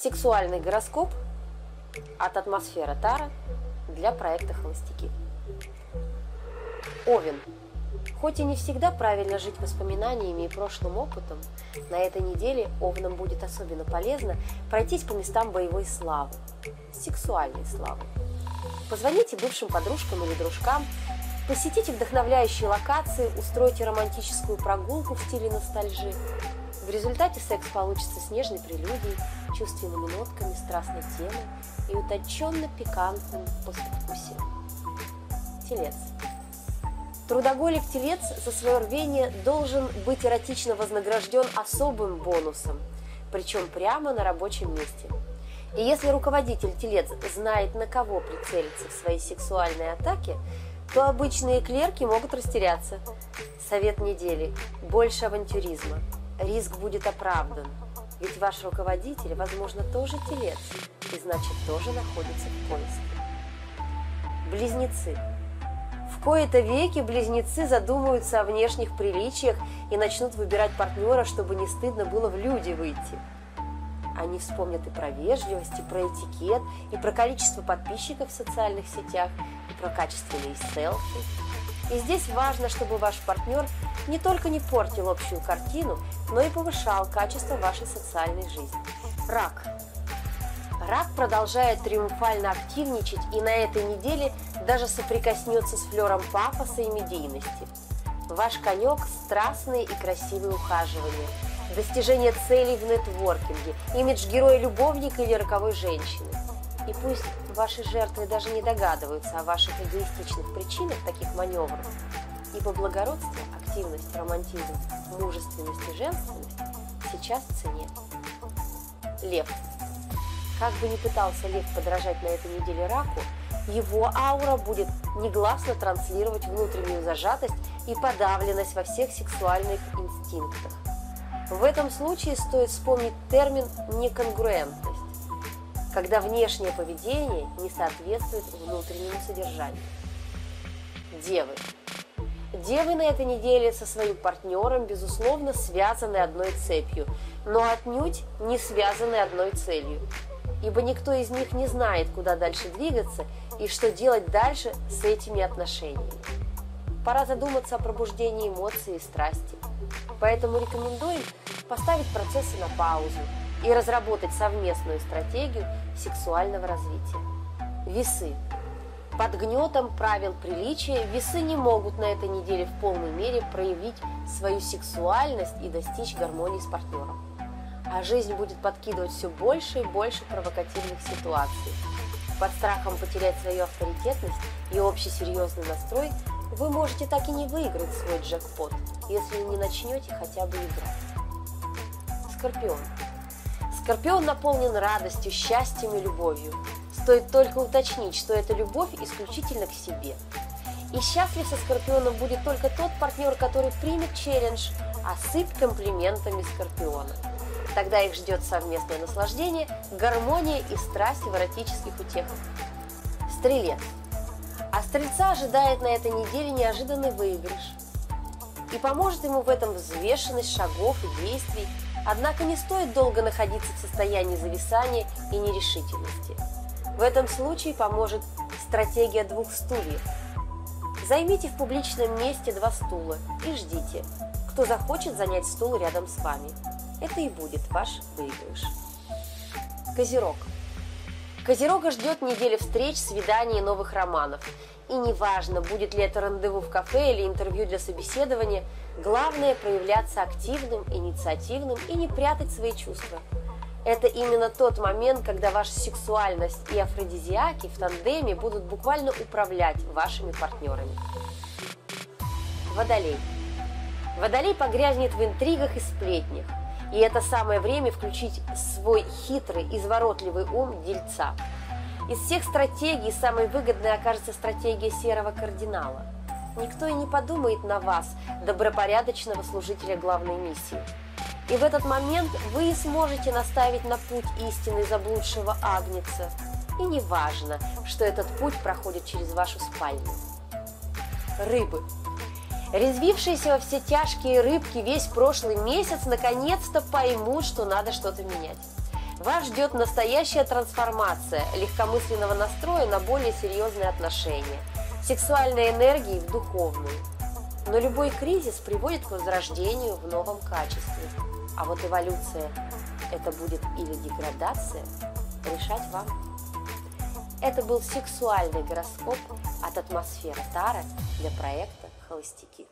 Сексуальный гороскоп от атмосфера Тара для проекта «Холостяки». Овен. Хоть и не всегда правильно жить воспоминаниями и прошлым опытом, на этой неделе Овнам будет особенно полезно пройтись по местам боевой славы, сексуальной славы. Позвоните бывшим подружкам или дружкам, посетите вдохновляющие локации, устройте романтическую прогулку в стиле ностальжи. В результате секс получится с нежной прелюдией, чувственными нотками, страстной темой и утонченно пикантным послевкусием. Телец. Трудоголик телец за свое рвение должен быть эротично вознагражден особым бонусом, причем прямо на рабочем месте. И если руководитель телец знает, на кого прицелиться в своей сексуальной атаке, то обычные клерки могут растеряться. Совет недели – больше авантюризма. Риск будет оправдан, ведь ваш руководитель, возможно, тоже телец, и значит тоже находится в поиске. Близнецы – в кои-то веки близнецы задумаются о внешних приличиях и начнут выбирать партнера, чтобы не стыдно было в люди выйти. Они вспомнят и про вежливость, и про этикет, и про количество подписчиков в социальных сетях, про качественные селфи. И здесь важно, чтобы ваш партнер не только не портил общую картину, но и повышал качество вашей социальной жизни. Рак. Рак продолжает триумфально активничать и на этой неделе даже соприкоснется с флером пафоса и медийности. Ваш конек – страстные и красивые ухаживания, достижение целей в нетворкинге, имидж героя-любовника или роковой женщины. И пусть ваши жертвы даже не догадываются о ваших эгоистичных причинах таких маневров, ибо благородство, активность, романтизм, мужественность и женственность сейчас в цене. Лев – как бы ни пытался Лев подражать на этой неделе раку, его аура будет негласно транслировать внутреннюю зажатость и подавленность во всех сексуальных инстинктах. В этом случае стоит вспомнить термин «неконгруентность», когда внешнее поведение не соответствует внутреннему содержанию. Девы. Девы на этой неделе со своим партнером, безусловно, связаны одной цепью, но отнюдь не связаны одной целью – ибо никто из них не знает, куда дальше двигаться и что делать дальше с этими отношениями. Пора задуматься о пробуждении эмоций и страсти. Поэтому рекомендуем поставить процессы на паузу и разработать совместную стратегию сексуального развития. Весы. Под гнетом правил приличия весы не могут на этой неделе в полной мере проявить свою сексуальность и достичь гармонии с партнером а жизнь будет подкидывать все больше и больше провокативных ситуаций. Под страхом потерять свою авторитетность и общий серьезный настрой вы можете так и не выиграть свой джекпот, если не начнете хотя бы играть. Скорпион. Скорпион наполнен радостью, счастьем и любовью. Стоит только уточнить, что эта любовь исключительно к себе. И счастлив со Скорпионом будет только тот партнер, который примет челлендж, осыпь комплиментами Скорпиона. Тогда их ждет совместное наслаждение, гармония и страсть в эротических утехах. Стрелец. А стрельца ожидает на этой неделе неожиданный выигрыш. И поможет ему в этом взвешенность шагов и действий, однако не стоит долго находиться в состоянии зависания и нерешительности. В этом случае поможет стратегия двух стульев. Займите в публичном месте два стула и ждите, кто захочет занять стул рядом с вами это и будет ваш выигрыш. Козерог. Козерога ждет неделя встреч, свиданий и новых романов. И неважно, будет ли это рандеву в кафе или интервью для собеседования, главное проявляться активным, инициативным и не прятать свои чувства. Это именно тот момент, когда ваша сексуальность и афродизиаки в тандеме будут буквально управлять вашими партнерами. Водолей. Водолей погрязнет в интригах и сплетнях. И это самое время включить свой хитрый, изворотливый ум дельца. Из всех стратегий самой выгодной окажется стратегия серого кардинала. Никто и не подумает на вас, добропорядочного служителя главной миссии. И в этот момент вы сможете наставить на путь истины заблудшего агнеца. И не важно, что этот путь проходит через вашу спальню. Рыбы – Резвившиеся во все тяжкие рыбки весь прошлый месяц наконец-то поймут, что надо что-то менять. Вас ждет настоящая трансформация легкомысленного настроя на более серьезные отношения, сексуальной энергии в духовную. Но любой кризис приводит к возрождению в новом качестве. А вот эволюция – это будет или деградация, решать вам. Это был сексуальный гороскоп от атмосферы Тара для проекта «Холостяки».